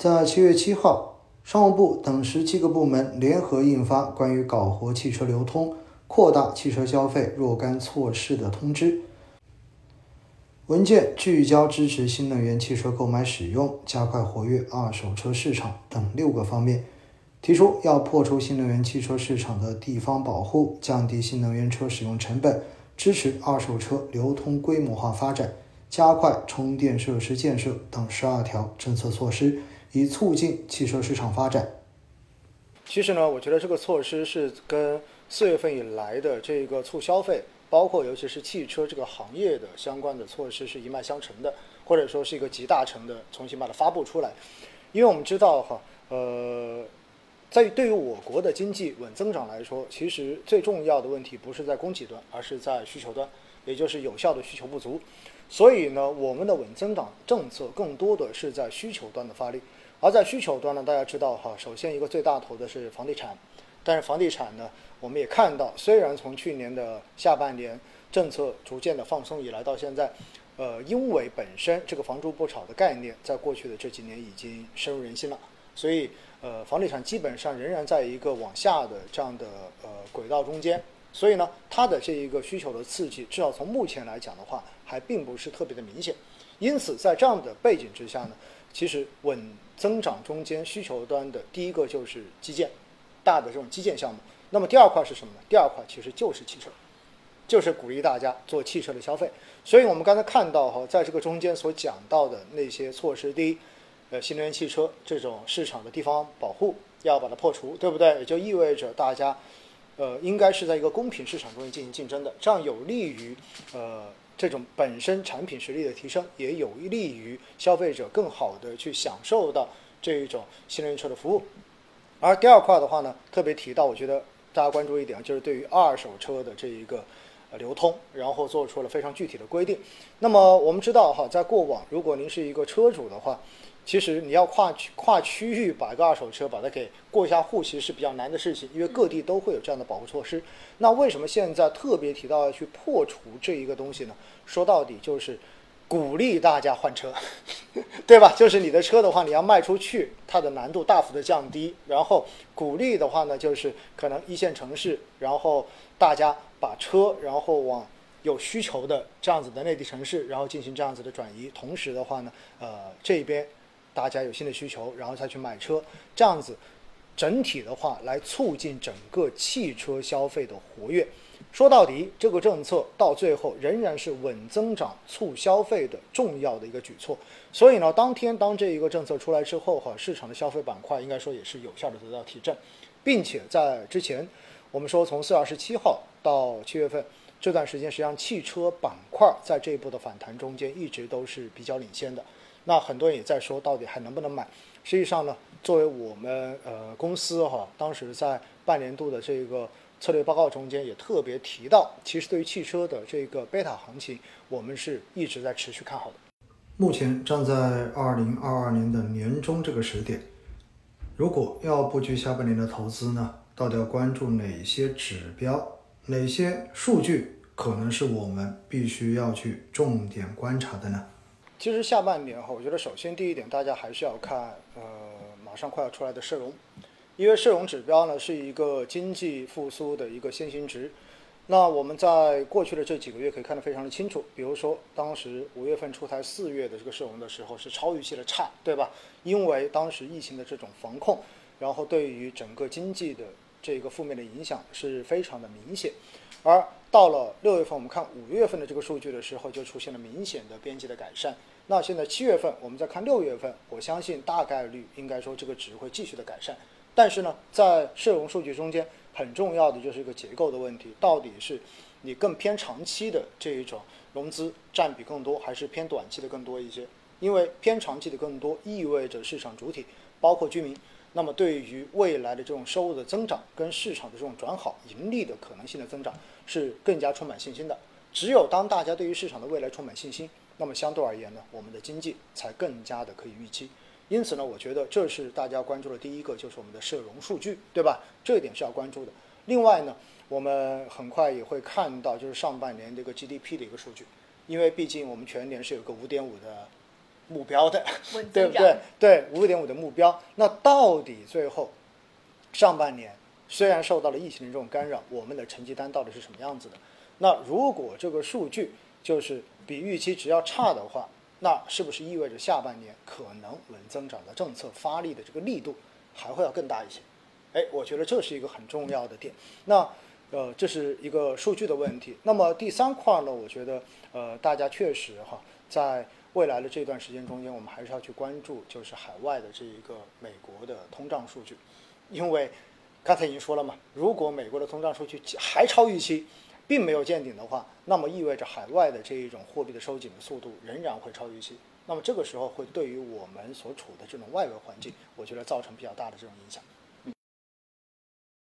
在七月七号，商务部等十七个部门联合印发关于搞活汽车流通、扩大汽车消费若干措施的通知。文件聚焦支持新能源汽车购买使用、加快活跃二手车市场等六个方面，提出要破除新能源汽车市场的地方保护，降低新能源车使用成本，支持二手车流通规模化发展，加快充电设施建设等十二条政策措施，以促进汽车市场发展。其实呢，我觉得这个措施是跟四月份以来的这个促消费。包括尤其是汽车这个行业的相关的措施是一脉相承的，或者说是一个集大成的，重新把它发布出来。因为我们知道哈，呃，在对于我国的经济稳增长来说，其实最重要的问题不是在供给端，而是在需求端，也就是有效的需求不足。所以呢，我们的稳增长政策更多的是在需求端的发力。而在需求端呢，大家知道哈，首先一个最大头的是房地产，但是房地产呢。我们也看到，虽然从去年的下半年政策逐渐的放松以来到现在，呃，因为本身这个“房住不炒”的概念在过去的这几年已经深入人心了，所以呃，房地产基本上仍然在一个往下的这样的呃轨道中间，所以呢，它的这一个需求的刺激，至少从目前来讲的话，还并不是特别的明显。因此，在这样的背景之下呢，其实稳增长中间需求端的第一个就是基建，大的这种基建项目。那么第二块是什么呢？第二块其实就是汽车，就是鼓励大家做汽车的消费。所以我们刚才看到哈，在这个中间所讲到的那些措施，第一，呃，新能源汽车这种市场的地方保护要把它破除，对不对？也就意味着大家，呃，应该是在一个公平市场中进行竞争的，这样有利于呃这种本身产品实力的提升，也有利于消费者更好的去享受到这一种新能源车的服务。而第二块的话呢，特别提到，我觉得。大家关注一点，就是对于二手车的这一个流通，然后做出了非常具体的规定。那么我们知道哈，在过往，如果您是一个车主的话，其实你要跨区跨区域把一个二手车把它给过一下户，其实是比较难的事情，因为各地都会有这样的保护措施。那为什么现在特别提到要去破除这一个东西呢？说到底就是。鼓励大家换车，对吧？就是你的车的话，你要卖出去，它的难度大幅的降低。然后鼓励的话呢，就是可能一线城市，然后大家把车，然后往有需求的这样子的内地城市，然后进行这样子的转移。同时的话呢，呃，这边大家有新的需求，然后再去买车，这样子整体的话来促进整个汽车消费的活跃。说到底，这个政策到最后仍然是稳增长、促消费的重要的一个举措。所以呢，当天当这一个政策出来之后，哈，市场的消费板块应该说也是有效的得到提振，并且在之前，我们说从四月二十七号到七月份这段时间，实际上汽车板块在这一波的反弹中间一直都是比较领先的。那很多人也在说，到底还能不能买？实际上呢，作为我们呃公司哈，当时在半年度的这个。策略报告中间也特别提到，其实对于汽车的这个贝塔行情，我们是一直在持续看好的。目前站在二零二二年的年中这个时点，如果要布局下半年的投资呢，到底要关注哪些指标、哪些数据，可能是我们必须要去重点观察的呢？其实下半年哈，我觉得首先第一点，大家还是要看呃，马上快要出来的社融。因为社融指标呢是一个经济复苏的一个先行值，那我们在过去的这几个月可以看得非常的清楚。比如说，当时五月份出台四月的这个社融的时候是超预期的差，对吧？因为当时疫情的这种防控，然后对于整个经济的这个负面的影响是非常的明显。而到了六月份，我们看五月份的这个数据的时候，就出现了明显的边际的改善。那现在七月份，我们再看六月份，我相信大概率应该说这个值会继续的改善。但是呢，在社融数据中间，很重要的就是一个结构的问题，到底是你更偏长期的这一种融资占比更多，还是偏短期的更多一些？因为偏长期的更多，意味着市场主体包括居民，那么对于未来的这种收入的增长跟市场的这种转好、盈利的可能性的增长是更加充满信心的。只有当大家对于市场的未来充满信心，那么相对而言呢，我们的经济才更加的可以预期。因此呢，我觉得这是大家关注的第一个，就是我们的社融数据，对吧？这一点是要关注的。另外呢，我们很快也会看到，就是上半年这个 GDP 的一个数据，因为毕竟我们全年是有个五点五的目标的，对不对？对，五点五的目标。那到底最后上半年虽然受到了疫情的这种干扰，我们的成绩单到底是什么样子的？那如果这个数据就是比预期只要差的话，那是不是意味着下半年可能稳增长的政策发力的这个力度还会要更大一些？哎，我觉得这是一个很重要的点。那呃，这是一个数据的问题。那么第三块呢，我觉得呃，大家确实哈，在未来的这段时间中间，我们还是要去关注，就是海外的这一个美国的通胀数据，因为刚才已经说了嘛，如果美国的通胀数据还超预期，并没有见顶的话，那么意味着海外的这一种货币的收紧的速度仍然会超预期。那么这个时候会对于我们所处的这种外围环境，我觉得造成比较大的这种影响。